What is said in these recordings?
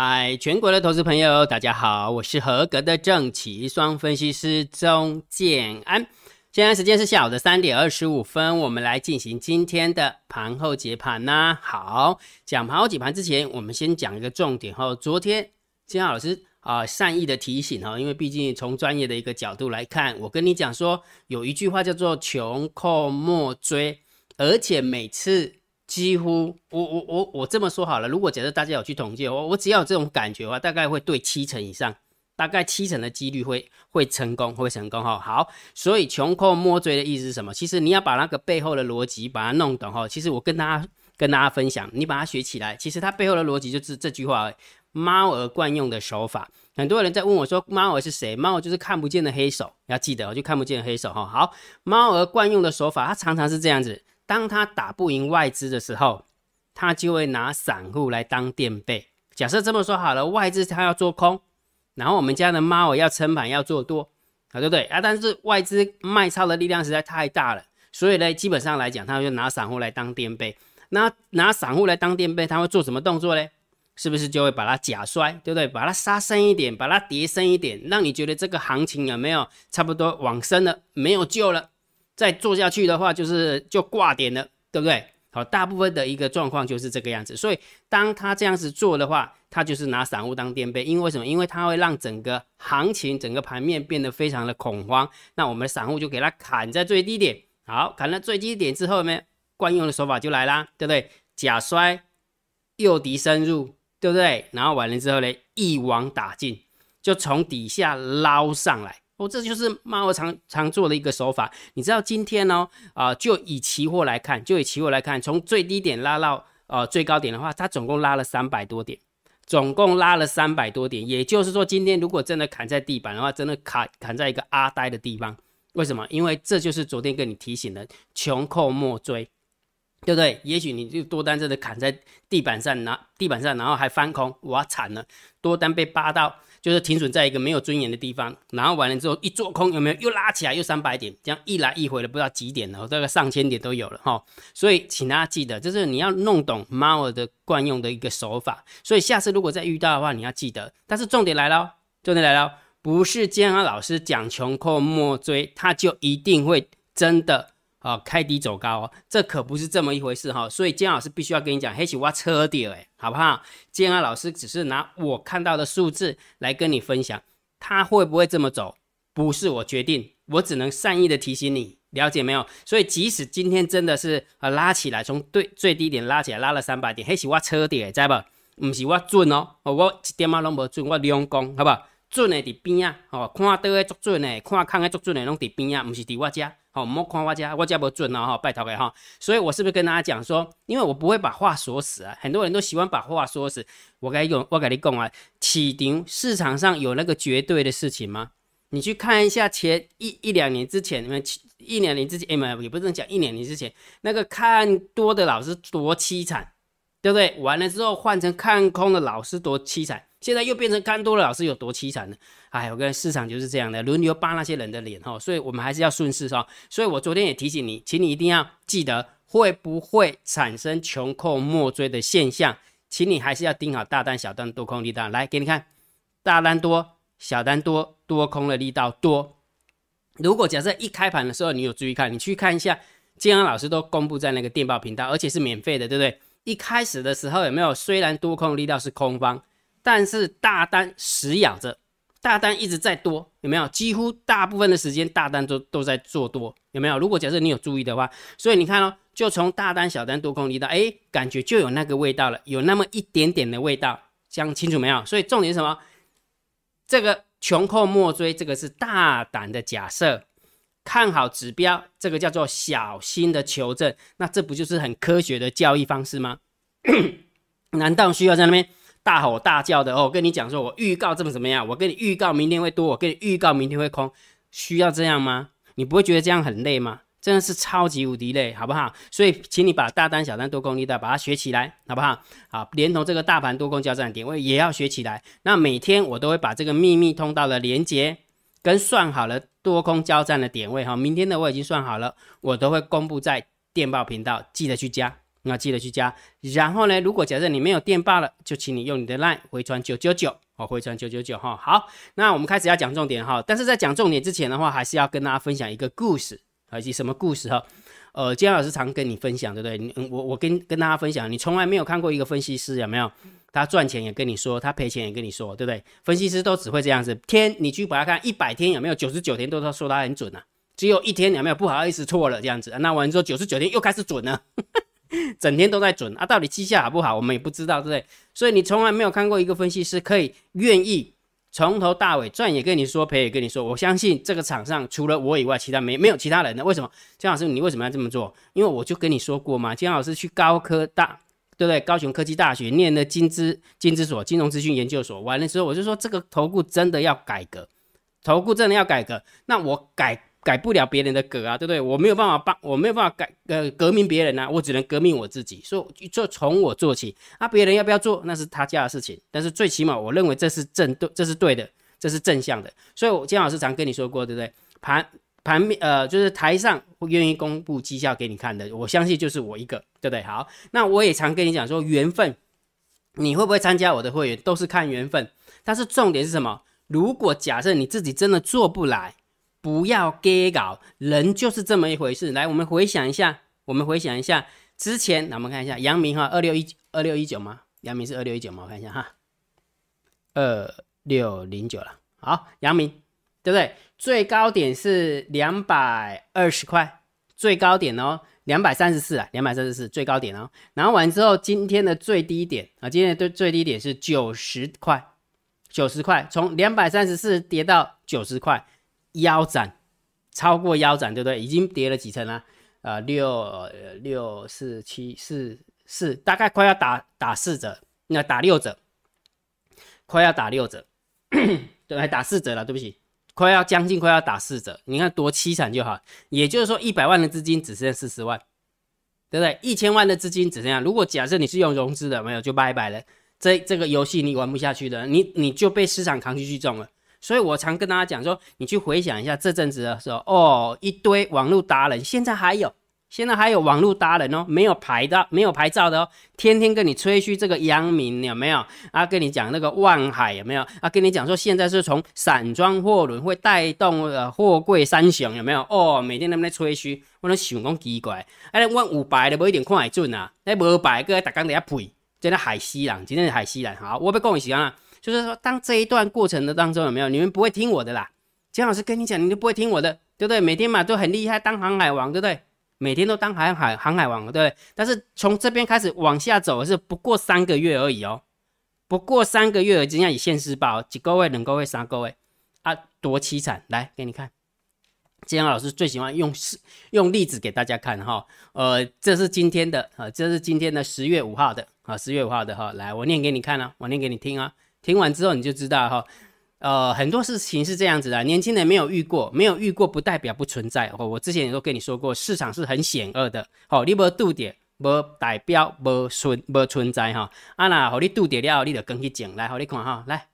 嗨，全国的投资朋友，大家好，我是合格的正奇双分析师钟建安。现在时间是下午的三点二十五分，我们来进行今天的盘后解盘呐。好，讲盘后解盘之前，我们先讲一个重点哈。昨天金老师啊善意的提醒哈，因为毕竟从专业的一个角度来看，我跟你讲说有一句话叫做“穷寇莫追”，而且每次几乎我我我我这么说好了，如果假设大家有去统计，我我只要有这种感觉的话，大概会对七成以上。大概七成的几率会会成功，会成功哈。好，所以穷寇莫追的意思是什么？其实你要把那个背后的逻辑把它弄懂哈。其实我跟大家跟大家分享，你把它学起来，其实它背后的逻辑就是这句话：猫儿惯用的手法。很多人在问我说，猫儿是谁？猫儿就是看不见的黑手，要记得，就看不见的黑手哈。好，猫儿惯用的手法，它常常是这样子：当他打不赢外资的时候，他就会拿散户来当垫背。假设这么说好了，外资他要做空。然后我们家的猫要撑盘要做多啊，对不对啊？但是外资卖超的力量实在太大了，所以呢，基本上来讲，他就拿散户来当垫背。那拿散户来当垫背，他会做什么动作呢？是不是就会把它假摔，对不对？把它杀深一点，把它跌深一点，让你觉得这个行情有没有差不多往深了，没有救了？再做下去的话，就是就挂点了，对不对？好，大部分的一个状况就是这个样子。所以当他这样子做的话，他就是拿散户当垫背，因为什么？因为他会让整个行情、整个盘面变得非常的恐慌。那我们的散户就给他砍在最低点，好，砍了最低点之后呢，惯用的手法就来啦，对不对？假摔，诱敌深入，对不对？然后完了之后呢，一网打尽，就从底下捞上来。哦，这就是猫常常做的一个手法。你知道今天呢？啊，就以期货来看，就以期货来看，从最低点拉到呃最高点的话，它总共拉了三百多点。总共拉了三百多点，也就是说，今天如果真的砍在地板的话，真的砍砍在一个阿呆的地方。为什么？因为这就是昨天跟你提醒的，穷寇莫追，对不对？也许你就多单真的砍在地板上，拿地板上，然后还翻空，哇，惨了，多单被扒到。就是停损在一个没有尊严的地方，然后完了之后一做空，有没有又拉起来又三百点，这样一来一回的不知道几点了，大概上千点都有了哈。所以请大家记得，就是你要弄懂猫儿的惯用的一个手法。所以下次如果再遇到的话，你要记得。但是重点来了，重点来了，不是建安老师讲穷寇莫追，他就一定会真的。啊，开低走高哦，这可不是这么一回事哈，所以建安老师必须要跟你讲，黑起挖车底哎，好不好？建安老师只是拿我看到的数字来跟你分享，他会不会这么走，不是我决定，我只能善意的提醒你，了解没有？所以即使今天真的是啊拉起来，从最最低点拉起来，拉了三百点，黑起挖车底，知不？不是我准哦，我一点啊拢无准，我两公，好不好？准的伫边啊，哦，看倒的足准的，看空的足准的，拢伫边啊，不是伫我家。好，莫看我家，我家不准哦，哈，拜托给哈。所以我是不是跟大家讲说，因为我不会把话说死啊，很多人都喜欢把话说死。我该用，我跟你讲啊，起顶市场上有那个绝对的事情吗？你去看一下前一一两年之前，你们一两年之前，哎也不能讲一两年之前，那个看多的老师多凄惨，对不对？完了之后换成看空的老师多凄惨。现在又变成看多了，老师有多凄惨呢？哎，我跟市场就是这样的，轮流扒那些人的脸哈，所以我们还是要顺势哈。所以我昨天也提醒你，请你一定要记得，会不会产生穷寇莫追的现象？请你还是要盯好大单、小单、多空力道。来给你看，大单多，小单多，多空的力道多。如果假设一开盘的时候你有注意看，你去看一下，金安老师都公布在那个电报频道，而且是免费的，对不对？一开始的时候有没有？虽然多空力道是空方。但是大单死咬着，大单一直在多，有没有？几乎大部分的时间大单都都在做多，有没有？如果假设你有注意的话，所以你看哦，就从大单、小单、多空离到，哎，感觉就有那个味道了，有那么一点点的味道，讲清楚没有？所以重点是什么？这个穷寇莫追，这个是大胆的假设，看好指标，这个叫做小心的求证，那这不就是很科学的交易方式吗？难道需要在那边？大吼大叫的哦，跟你讲说，我预告这么怎么样？我跟你预告明天会多，我跟你预告明天会空，需要这样吗？你不会觉得这样很累吗？真的是超级无敌累，好不好？所以，请你把大单、小单、多空力道把它学起来，好不好？好，连同这个大盘多空交战点位也要学起来。那每天我都会把这个秘密通道的连接跟算好了多空交战的点位哈，明天的我已经算好了，我都会公布在电报频道，记得去加。那记得去加。然后呢，如果假设你没有电报了，就请你用你的 line 回传九九九哦，回传九九九哈。好，那我们开始要讲重点哈。但是在讲重点之前的话，还是要跟大家分享一个故事，以及什么故事哈？呃，金老师常跟你分享，对不对？你我我跟跟大家分享，你从来没有看过一个分析师有没有？他赚钱也跟你说，他赔钱也跟你说，对不对？分析师都只会这样子，天你去把它看一百天有没有？九十九天都说他很准啊，只有一天有没有？不好意思错了这样子，那完之后九十九天又开始准了，整天都在准啊。到底绩效好不好，我们也不知道，对不对？所以你从来没有看过一个分析师可以愿意从头到尾赚也跟你说，赔也跟你说。我相信这个场上除了我以外，其他没没有其他人的。为什么？姜老师，你为什么要这么做？因为我就跟你说过嘛，姜老师去高科大。对不对？高雄科技大学念的金资金资所金融资讯研究所完了之后，我就说这个投顾真的要改革，投顾真的要改革。那我改改不了别人的革啊，对不对？我没有办法帮，我没有办法改呃革命别人啊，我只能革命我自己。所以就从我做起啊，别人要不要做那是他家的事情。但是最起码我认为这是正对，这是对的，这是正向的。所以我金老师常跟你说过，对不对？盘。盘面呃，就是台上愿意公布绩效给你看的，我相信就是我一个，对不对？好，那我也常跟你讲说，缘分，你会不会参加我的会员都是看缘分。但是重点是什么？如果假设你自己真的做不来，不要给搞，人就是这么一回事。来，我们回想一下，我们回想一下之前，那我们看一下阳明哈，二六一二六一九吗？阳明是二六一九吗？我看一下哈，二六零九了。好，阳明，对不对？最高点是两百二十块，最高点哦，两百三十四啊，两百三十四最高点哦。然后完之后，今天的最低点啊，今天的最最低点是九十块，九十块，从两百三十四跌到九十块，腰斩，超过腰斩，对不对？已经跌了几层了？呃，六六四七四四，大概快要打打四折，那打六折，快要打六折，对，还打四折了，对不起。快要将近快要打四折，你看多凄惨就好。也就是说，一百万的资金只剩四十万，对不对？一千万的资金只剩下，如果假设你是用融资的，没有就拜拜了。这这个游戏你玩不下去的，你你就被市场扛出去中了。所以我常跟大家讲说，你去回想一下这阵子的时候，哦，一堆网络达人，现在还有。现在还有网络达人哦，没有牌的，没有牌照的哦，天天跟你吹嘘这个阳明有没有啊？跟你讲那个万海有没有啊？跟你讲说现在是从散装货轮会带动呃货柜三雄有没有？哦，每天他们在吹嘘，我都想讲奇怪，哎，我五百的不一定看会准啊，那无牌个大刚在遐呸，真的海西人，今天是海西人。好，我不讲时间啊，就是说当这一段过程的当中有没有？你们不会听我的啦，姜老师跟你讲，你就不会听我的，对不对？每天嘛都很厉害，当航海王，对不对？每天都当航海航海王，对不对？但是从这边开始往下走是不过三个月而已哦，不过三个月而已。人家以现世报，几个位、两个位、三个位啊，多凄惨！来给你看，金老师最喜欢用是用例子给大家看哈。呃，这是今天的啊，这是今天的十月五号的啊，十月五号的哈。来，我念给你看啊，我念给你听啊，听完之后你就知道哈。呃，很多事情是这样子的，年轻人没有遇过，没有遇过不代表不存在。哦，我之前也都跟你说过，市场是很险恶的。好，你无度点，无代表无存无存在哈。啊那，好，你度点了，你就跟去讲来，好，你看哈，来，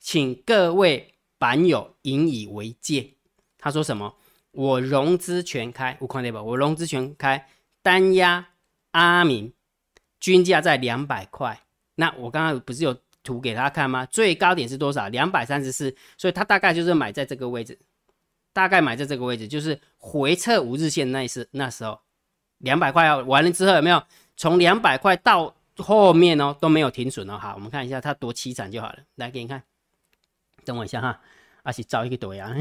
请各位板友引以为戒。他说什么？我融资全开，我看到不？我融资全开，单压阿明均价在两百块。那我刚刚不是有？图给他看吗？最高点是多少？两百三十四，所以他大概就是买在这个位置，大概买在这个位置，就是回撤五日线那一次，那时候两百块要完了之后有没有？从两百块到后面哦都没有停损哦。好，我们看一下它多凄惨就好了。来给你看，等我一下哈，阿是找一个朵呀。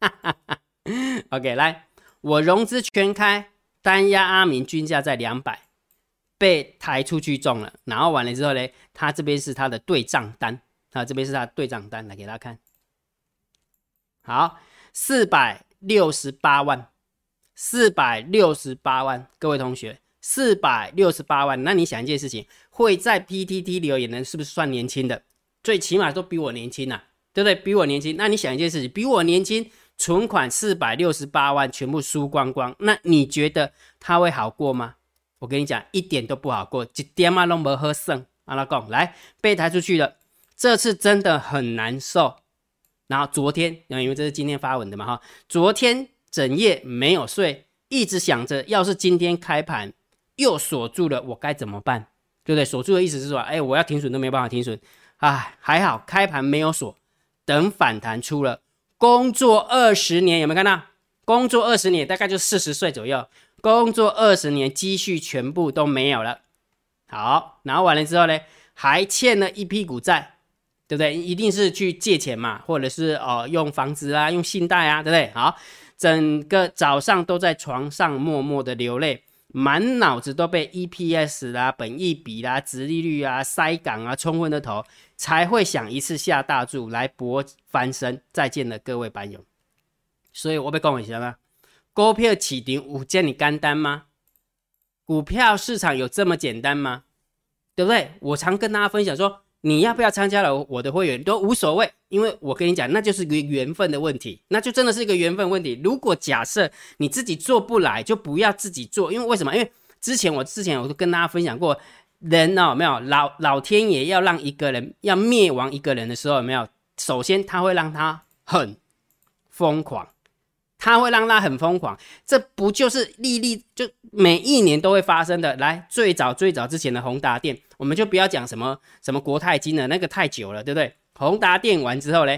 OK，来，我融资全开，单压阿明均价在两百。被抬出去中了，然后完了之后呢，他这边是他的对账单，啊，这边是他对账单，来给大家看。好，四百六十八万，四百六十八万，各位同学，四百六十八万，那你想一件事情，会在 PTT 留言的，是不是算年轻的？最起码都比我年轻呐，对不对？比我年轻，那你想一件事情，比我年轻，存款四百六十八万全部输光光，那你觉得他会好过吗？我跟你讲，一点都不好过，一点嘛都没喝剩。阿拉贡，来被抬出去了，这次真的很难受。然后昨天，因为这是今天发文的嘛哈，昨天整夜没有睡，一直想着，要是今天开盘又锁住了，我该怎么办？对不对？锁住的意思是说，哎，我要停损都没办法停损，啊，还好开盘没有锁，等反弹出了。工作二十年有没有看到？工作二十年大概就四十岁左右，工作二十年积蓄全部都没有了。好，然后完了之后呢，还欠了一屁股债，对不对？一定是去借钱嘛，或者是哦用房子啊，用信贷啊，对不对？好，整个早上都在床上默默的流泪。满脑子都被 EPS 啦、本益比啦、殖利率啊、塞港啊冲昏的头，才会想一次下大注来搏翻身。再见了，各位班友。所以我被恭喜了吗？股票起顶五件你干单吗？股票市场有这么简单吗？对不对？我常跟大家分享说。你要不要参加了我的会员都无所谓，因为我跟你讲，那就是个缘分的问题，那就真的是一个缘分问题。如果假设你自己做不来，就不要自己做，因为为什么？因为之前我之前我都跟大家分享过，人哦，没有老老天爷要让一个人要灭亡一个人的时候，有没有？首先他会让他很疯狂。它会让他很疯狂，这不就是历历就每一年都会发生的？来，最早最早之前的宏达电，我们就不要讲什么什么国泰金了，那个太久了，对不对？宏达电完之后呢，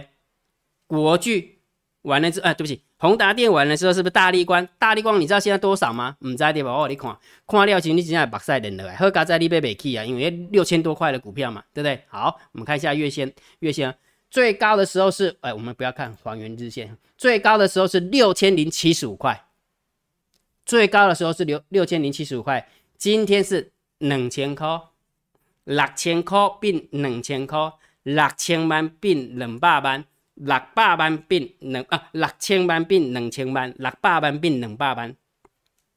国巨完了之，哎，对不起，宏达电完了之后是不是大力光？大力光你知道现在多少吗？唔知对吧？我你看，看料钱你现在白晒人了，喝咖在你被北起啊，因为六千多块的股票嘛，对不对？好，我们看一下月线，月线。最高的时候是，哎，我们不要看还原日线，最高的时候是六千零七十五块，最高的时候是六六千零七十五块，今天是两千块，六千块变两千块，六千万变两百万，六百万变两啊，六千万变两千万，六百万变两百万，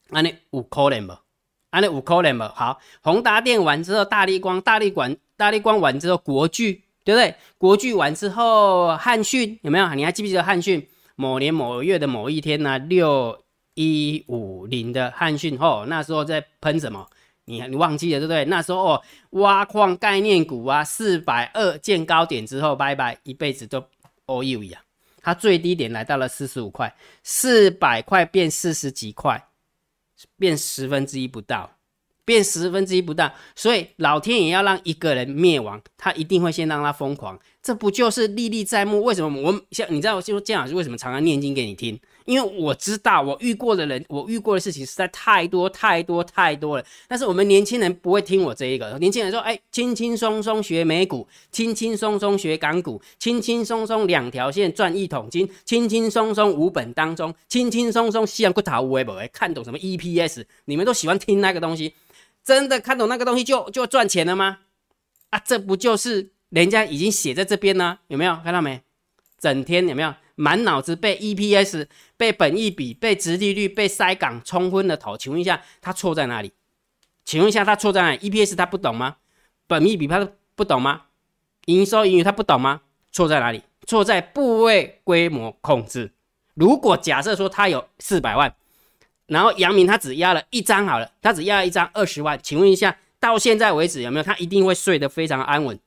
安尼有可能不？安尼有可能不？好，宏达电完之后，大力光，大力管，大力光完之后，国巨。对不对？国剧完之后，汉讯有没有？你还记不记得汉讯某年某月的某一天呢？六一五零的汉讯哦，那时候在喷什么？你你忘记了对不对？那时候哦，挖矿概念股啊，四百二见高点之后，拜拜，一辈子都 all you 啊！它最低点来到了四十五块，四百块变四十几块，变十分之一不到。变十分之一不到，所以老天也要让一个人灭亡，他一定会先让他疯狂，这不就是历历在目？为什么我像你知道，就说姜老师为什么常常念经给你听？因为我知道我遇过的人，我遇过的事情实在太多太多太多了。但是我们年轻人不会听我这一个，年轻人说：“哎，轻轻松松学美股，轻轻松松学港股，轻轻松松两条线赚一桶金，轻轻松松五本当中，轻轻松松西洋骨头微博，看懂什么 EPS？你们都喜欢听那个东西。”真的看懂那个东西就就赚钱了吗？啊，这不就是人家已经写在这边呢？有没有看到没？整天有没有满脑子被 EPS、被本益比、被殖利率、被塞港冲昏的头？请问一下，他错在哪里？请问一下，他错在哪里？EPS 他不懂吗？本益比他不懂吗？营收盈余他不懂吗？错在哪里？错在部位规模控制。如果假设说他有四百万。然后杨明他只压了一张好了，他只压了一张二十万，请问一下，到现在为止有没有他一定会睡得非常安稳，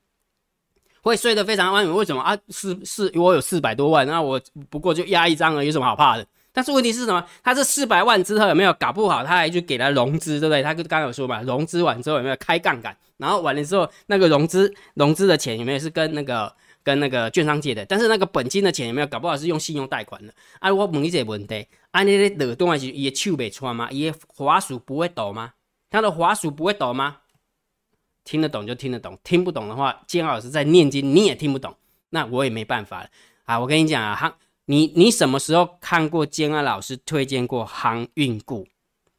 会睡得非常安稳？为什么啊？是是，我有四百多万，那我不过就压一张了，有什么好怕的？但是问题是什么？他这四百万之后有没有搞不好，他还去给他融资，对不对？他刚刚有说嘛，融资完之后有没有开杠杆？然后完了之后，那个融资融资的钱有没有是跟那个？跟那个券商借的，但是那个本金的钱有没有？搞不好是用信用贷款的。啊，我问你这个问题，啊，你咧耳朵还是伊的手袂穿吗？伊的滑鼠不会抖吗？他的滑鼠不会抖吗？听得懂就听得懂，听不懂的话，建老师在念经，你也听不懂，那我也没办法了啊！我跟你讲啊，航，你你什么时候看过建安老师推荐过航运股？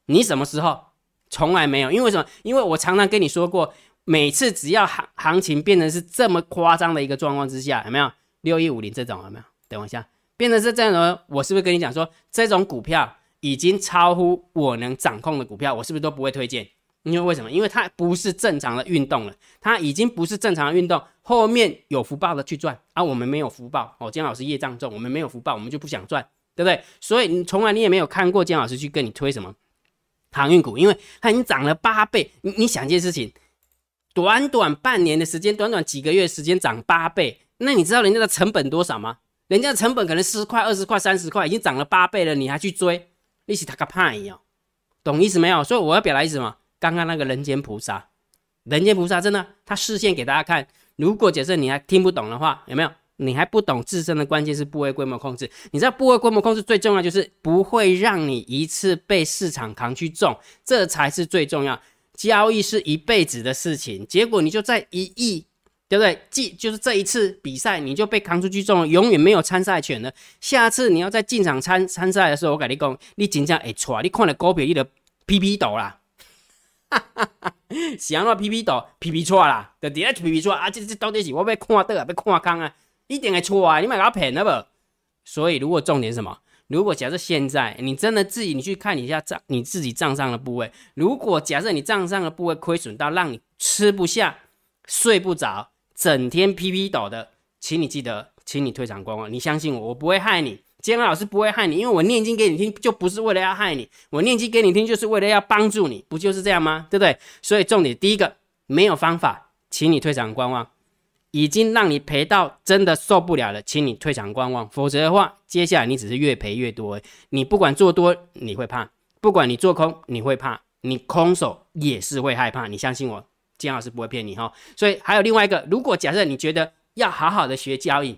你什么时候？从来没有，因为什么？因为我常常跟你说过。每次只要行行情变成是这么夸张的一个状况之下，有没有六一五零这种有没有？等我一下，变成是这样的，我是不是跟你讲说，这种股票已经超乎我能掌控的股票，我是不是都不会推荐？因为为什么？因为它不是正常的运动了，它已经不是正常的运动，后面有福报的去赚，而我们没有福报。哦，姜老师业障重，我们没有福报，我们就不想赚，对不对？所以你从来你也没有看过姜老师去跟你推什么航运股，因为它已经涨了八倍。你你想一件事情。短短半年的时间，短短几个月时间涨八倍，那你知道人家的成本多少吗？人家的成本可能十块、二十块、三十块，已经涨了八倍了，你还去追，一起打个叛一样，懂意思没有？所以我要表达意思什么？刚刚那个人间菩萨，人间菩萨真的，他视线给大家看。如果假设你还听不懂的话，有没有？你还不懂自身的关键是部位规模控制。你知道部位规模控制最重要就是不会让你一次被市场扛去重，这才是最重要。交易是一辈子的事情，结果你就在一亿，对不对？即就是这一次比赛你就被扛出去中了，永远没有参赛权了。下次你要在进场参参赛的时候，我跟你讲，你紧张会错，你看了股票你的 PP 抖啦，哈哈哈，想要皮皮抖皮皮错啦，就直接 PP 错啊！这这到底是我被看到啊，被看空啊？一定会错啊！你买给他骗了不？所以如果重点什么？如果假设现在你真的自己你去看一下账，你自己账上的部位，如果假设你账上的部位亏损到让你吃不下、睡不着、整天批批抖的，请你记得，请你退场观望。你相信我，我不会害你，监安老师不会害你，因为我念经给你听，就不是为了要害你，我念经给你听就是为了要帮助你，不就是这样吗？对不对？所以重点第一个，没有方法，请你退场观望。已经让你赔到真的受不了了，请你退场观望，否则的话，接下来你只是越赔越多。你不管做多你会怕，不管你做空你会怕，你空手也是会害怕。你相信我，姜老师不会骗你哈。所以还有另外一个，如果假设你觉得要好好的学交易，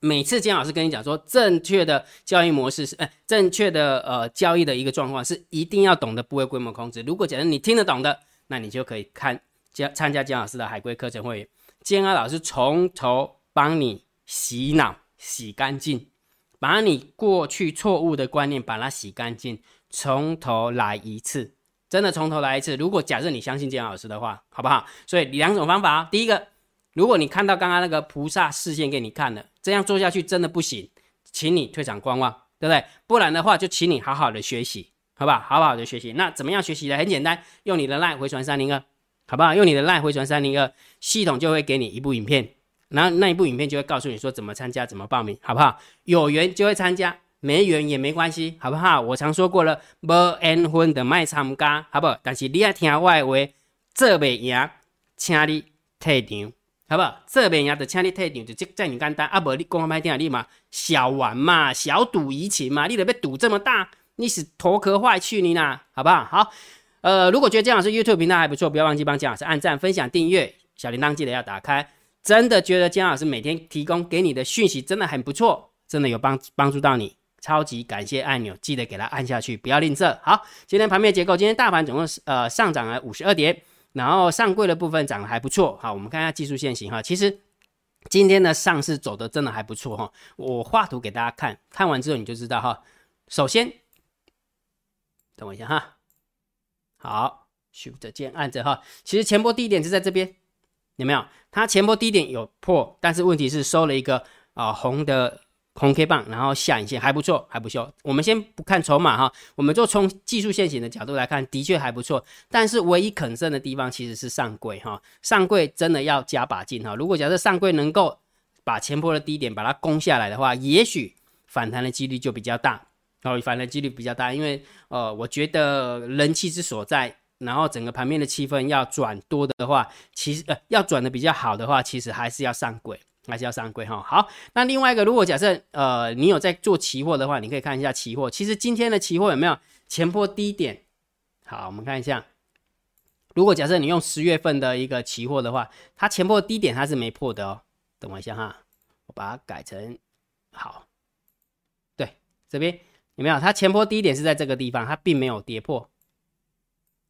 每次姜老师跟你讲说正确的交易模式是，呃，正确的呃交易的一个状况是一定要懂得部位规模控制。如果假设你听得懂的，那你就可以看加参加姜老师的海龟课程会员。建安老师从头帮你洗脑、洗干净，把你过去错误的观念把它洗干净，从头来一次，真的从头来一次。如果假设你相信建安老师的话，好不好？所以两种方法第一个，如果你看到刚刚那个菩萨视线给你看了，这样做下去真的不行，请你退场观望，对不对？不然的话，就请你好好的学习，好不好？好的学习。那怎么样学习呢？很简单，用你的 line 回传三零二。好不好？用你的赖回传三零二，系统就会给你一部影片，然后那一部影片就会告诉你说怎么参加、怎么报名，好不好？有缘就会参加，没缘也没关系，好不好？我常说过了，无缘分的卖参加，好不好？但是你要听我的话，做袂赢，请你退场，好不好？做袂赢就请你退场，就这这么简单。啊，无你讲歹听，你嘛小玩嘛，小赌怡情嘛，你得要赌这么大，你是头壳坏去你啦，好不好？好。呃，如果觉得姜老师 YouTube 频道还不错，不要忘记帮姜老师按赞、分享、订阅，小铃铛记得要打开。真的觉得姜老师每天提供给你的讯息真的很不错，真的有帮帮助到你，超级感谢按钮，记得给它按下去，不要吝啬。好，今天盘面结构，今天大盘总共是呃上涨了五十二点，然后上柜的部分涨得还不错。好，我们看一下技术线型哈，其实今天的上市走的真的还不错哈。我画图给大家看，看完之后你就知道哈。首先，等我一下哈。好，Shift 键按着哈，其实前波低点是在这边，有没有？它前波低点有破，但是问题是收了一个啊红的红 K 棒，然后下影线还不错，还不错。我们先不看筹码哈，我们就从技术线型的角度来看，的确还不错。但是唯一肯胜的地方其实是上柜哈，上柜真的要加把劲哈。如果假设上柜能够把前波的低点把它攻下来的话，也许反弹的几率就比较大。哦，反弹几率比较大，因为呃，我觉得人气之所在，然后整个盘面的气氛要转多的话，其实呃要转的比较好的话，其实还是要上轨，还是要上轨哈。好，那另外一个，如果假设呃你有在做期货的话，你可以看一下期货，其实今天的期货有没有前波低点？好，我们看一下，如果假设你用十月份的一个期货的话，它前破低点它是没破的哦。等我一下哈，我把它改成好，对，这边。有没有？它前波低点是在这个地方，它并没有跌破。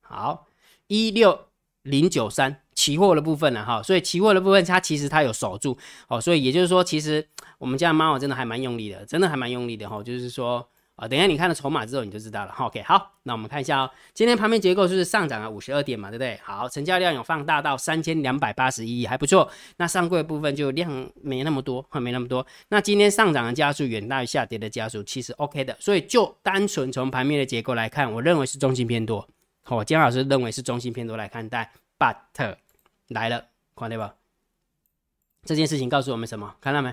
好，一六零九三期货的部分呢哈，所以期货的部分它其实它有守住哦，所以也就是说，其实我们家猫真的还蛮用力的，真的还蛮用力的哈，就是说。啊，等一下你看了筹码之后你就知道了。OK，好，那我们看一下哦，今天盘面结构就是上涨了五十二点嘛，对不对？好，成交量有放大到三千两百八十一亿，还不错。那上柜部分就量没那么多，没那么多。那今天上涨的加速远大于下跌的加速，其实 OK 的。所以就单纯从盘面的结构来看，我认为是中性偏多。好，姜老师认为是中性偏多来看待。But 来了，看到不？这件事情告诉我们什么？看到没？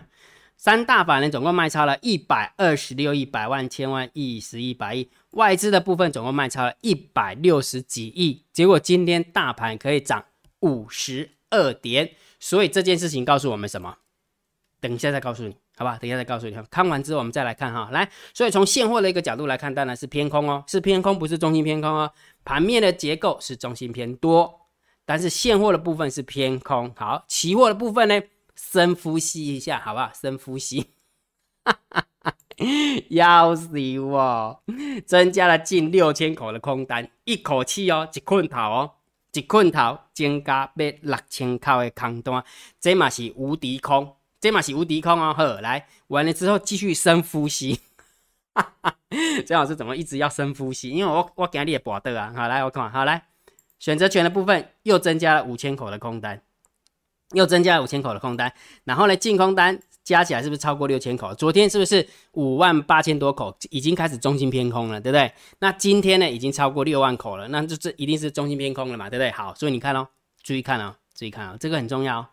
三大法人总共卖超了一百二十六亿百万千万亿十亿百亿，外资的部分总共卖超了一百六十几亿，结果今天大盘可以涨五十二点，所以这件事情告诉我们什么？等一下再告诉你。好吧？等一下再告诉你。看完之后我们再来看哈，来，所以从现货的一个角度来看，当然是偏空哦，是偏空，不是中心偏空哦。盘面的结构是中心偏多，但是现货的部分是偏空。好，期货的部分呢，深呼吸一下，好不好？深呼吸，哈哈哈，要死我！增加了近六千口的空单，一口气哦，一困头哦，一困头增加八六千口的空单，这嘛是无敌空。这嘛是无敌空哦，呵，来完了之后继续深呼吸，哈哈，张老师怎么一直要深呼吸？因为我我给你也博得啊，好来我看，好来选择权的部分又增加了五千口的空单，又增加了五千口的空单，然后呢净空单加起来是不是超过六千口？昨天是不是五万八千多口已经开始中心偏空了，对不对？那今天呢已经超过六万口了，那就这一定是中心偏空了嘛，对不对？好，所以你看哦，注意看哦，注意看哦，这个很重要，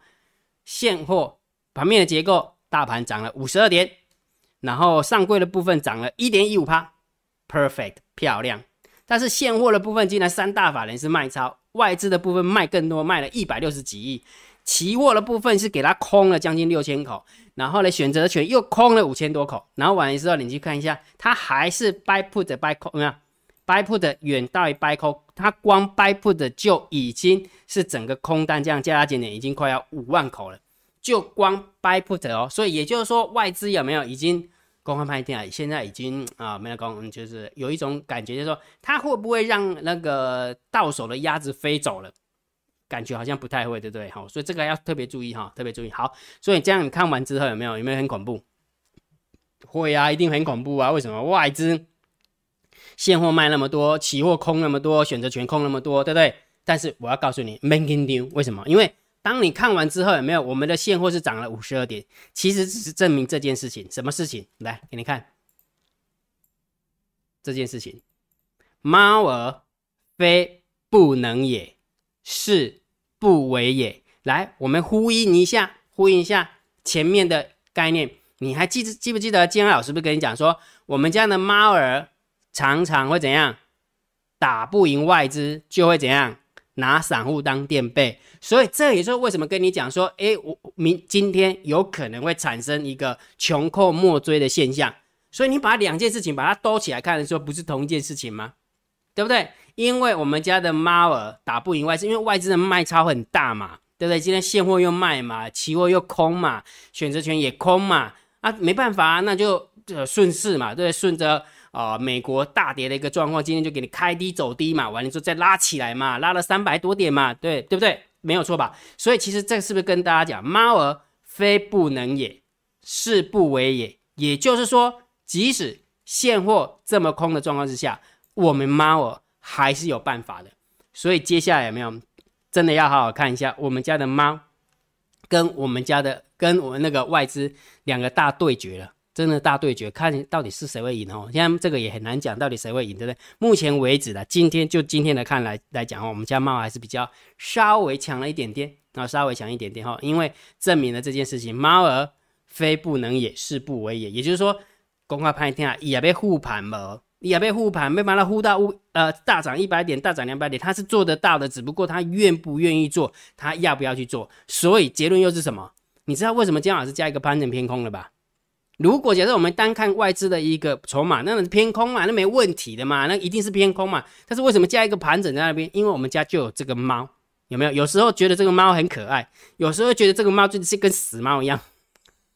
现货。盘面的结构，大盘涨了五十二点，然后上柜的部分涨了一点一五趴，perfect 漂亮。但是现货的部分竟然三大法人是卖超，外资的部分卖更多，卖了一百六十几亿。期货的部分是给它空了将近六千口，然后呢选择权又空了五千多口。然后完了之后，你去看一下，它还是 buy put buy call，没有 buy put 远大于 buy call，它光 buy put 就已经是整个空单这样加加减减已经快要五万口了。就光 buy put 哦，所以也就是说外资有没有已经公开拍定啊？现在已经啊没有公，就是有一种感觉，就是说它会不会让那个到手的鸭子飞走了？感觉好像不太会，对不对？好，所以这个要特别注意哈，特别注意。好，所以这样你看完之后有没有有没有很恐怖？会啊，一定很恐怖啊！为什么外资现货卖那么多，期货空那么多，选择权空那么多，对不对？但是我要告诉你，making new，为什么？因为当你看完之后，有没有我们的现货是涨了五十二点？其实只是证明这件事情，什么事情？来给你看这件事情：猫儿非不能也，是不为也。来，我们呼应一下，呼应一下前面的概念。你还记记不记得金安老师不是跟你讲说，我们家的猫儿常常会怎样？打不赢外资就会怎样？拿散户当垫背，所以这也是为什么跟你讲说，哎，我明今天有可能会产生一个穷寇莫追的现象。所以你把两件事情把它兜起来看的时候，不是同一件事情吗？对不对？因为我们家的猫儿打不赢外资，因为外资的卖超很大嘛，对不对？今天现货又卖嘛，期货又空嘛，选择权也空嘛，啊，没办法，那就顺势嘛，对对？顺着。啊，美国大跌的一个状况，今天就给你开低走低嘛，完了之后再拉起来嘛，拉了三百多点嘛，对对不对？没有错吧？所以其实这是不是跟大家讲，猫儿非不能也，是不为也。也就是说，即使现货这么空的状况之下，我们猫儿还是有办法的。所以接下来有没有真的要好好看一下我们家的猫，跟我们家的跟我们那个外资两个大对决了。真的大对决，看到底是谁会赢哦。现在这个也很难讲，到底谁会赢，对不对？目前为止的，今天就今天的看来来讲哦，我们家猫还是比较稍微强了一点点，啊，稍微强一点点哈，因为证明了这件事情，猫儿非不能也，是不为也。也就是说，公开拍天啊，也被护盘了，你也被护盘，没把它护到呃大涨一百点，大涨两百点，它是做得到的，只不过它愿不愿意做，它要不要去做。所以结论又是什么？你知道为什么姜老师加一个盘整偏空了吧？如果假设我们单看外资的一个筹码，那偏空嘛，那没问题的嘛，那一定是偏空嘛。但是为什么加一个盘整在那边？因为我们家就有这个猫，有没有？有时候觉得这个猫很可爱，有时候觉得这个猫就是跟死猫一样。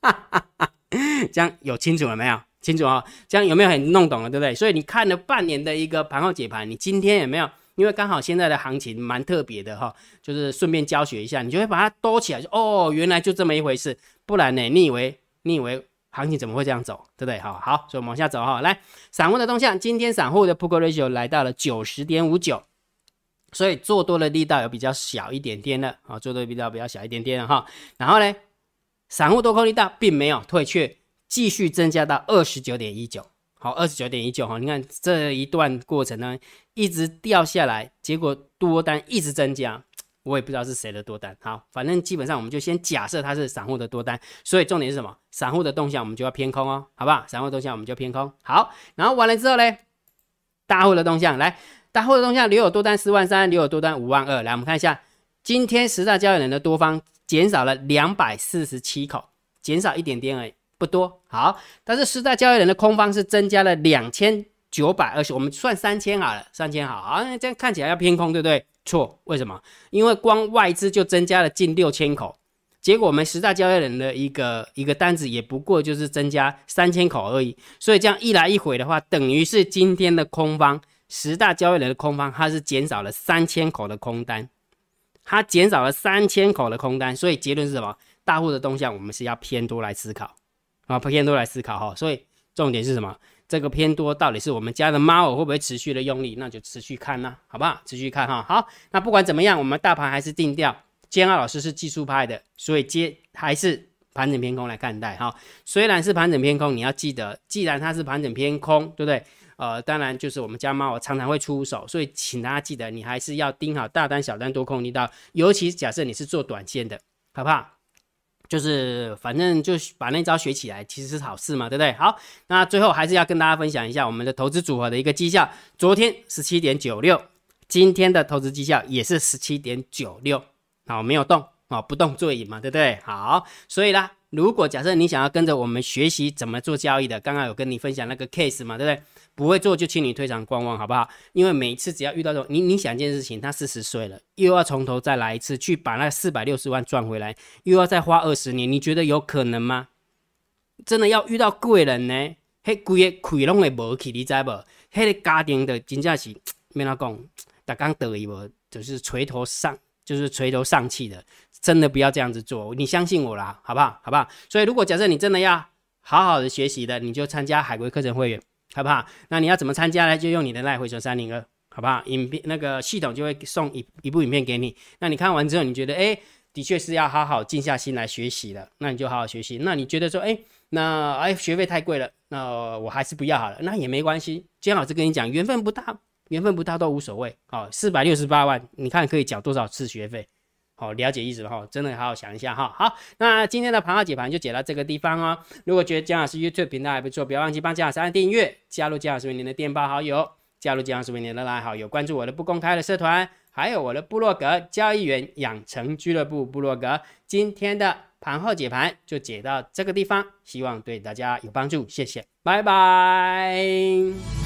哈哈哈，这样有清楚了没有？清楚啊？这样有没有很弄懂了？对不对？所以你看了半年的一个盘后解盘，你今天有没有？因为刚好现在的行情蛮特别的哈，就是顺便教学一下，你就会把它兜起来，就哦，原来就这么一回事。不然呢？你以为你以为？行情怎么会这样走，对不对？好好，所以往下走哈。来，散户的动向，今天散户的 put ratio 来到了九十点五九，所以做多的力道有比较小一点点的啊，做多的力道比较小一点点的哈。然后呢，散户多空力道并没有退却，继续增加到二十九点一九。好，二十九点一九哈，你看这一段过程呢，一直掉下来，结果多单一直增加。我也不知道是谁的多单，好，反正基本上我们就先假设它是散户的多单，所以重点是什么？散户的动向我们就要偏空哦，好不好？散户动向我们就偏空。好，然后完了之后呢，大户的动向来，大户的动向留有多单四万三，留有多单五万二。来，我们看一下，今天十大交易人的多方减少了两百四十七口，减少一点点而已，不多。好，但是十大交易人的空方是增加了两千九百二十，我们算三千好了，三千好，好，这样看起来要偏空，对不对？错，为什么？因为光外资就增加了近六千口，结果我们十大交易人的一个一个单子也不过就是增加三千口而已，所以这样一来一回的话，等于是今天的空方十大交易人的空方，它是减少了三千口的空单。它减少了三千口的空单，所以结论是什么？大户的动向我们是要偏多来思考啊，偏多来思考哈。所以重点是什么？这个偏多到底是我们家的猫会不会持续的用力？那就持续看呐，好不好？持续看哈。好，那不管怎么样，我们大盘还是定调。煎熬老师是技术派的，所以接还是盘整偏空来看待哈。虽然是盘整偏空，你要记得，既然它是盘整偏空，对不对？呃，当然就是我们家猫常常会出手，所以请大家记得，你还是要盯好大单、小单、多空力道。尤其假设你是做短线的，好不好？就是反正就把那招学起来，其实是好事嘛，对不对？好，那最后还是要跟大家分享一下我们的投资组合的一个绩效。昨天十七点九六，今天的投资绩效也是十七点九六，好，没有动，哦，不动座椅嘛，对不对？好，所以啦，如果假设你想要跟着我们学习怎么做交易的，刚刚有跟你分享那个 case 嘛，对不对？不会做就请你退场观望，好不好？因为每次只要遇到这种，你你想一件事情，他四十岁了，又要从头再来一次，去把那四百六十万赚回来，又要再花二十年，你觉得有可能吗？真的要遇到贵人呢？嘿，贵个亏拢会无去，你知不？嘿，个家庭的真正是没哪讲，大刚得意无，就是垂头丧，就是垂头丧气的，真的不要这样子做，你相信我啦，好不好？好不好？所以如果假设你真的要好好的学习的，你就参加海龟课程会员。好不好？那你要怎么参加呢？就用你的赖回传三零二，好不好？影片那个系统就会送一一部影片给你。那你看完之后，你觉得哎，的确是要好好静下心来学习的，那你就好好学习。那你觉得说哎，那哎学费太贵了，那我还是不要好了。那也没关系，今天老师跟你讲，缘分不大，缘分不大都无所谓。好，四百六十八万，你看可以缴多少次学费？好，了解意思了哈，真的好好想一下哈。好，那今天的盘号解盘就解到这个地方哦。如果觉得姜老师 YouTube 频道还不错，不要忘记帮姜老师按订阅，加入姜老师为您的电报好友，加入姜老师为您的拉好友，关注我的不公开的社团，还有我的部落格交易员养成俱乐部部落格。今天的盘后解盘就解到这个地方，希望对大家有帮助，谢谢，拜拜。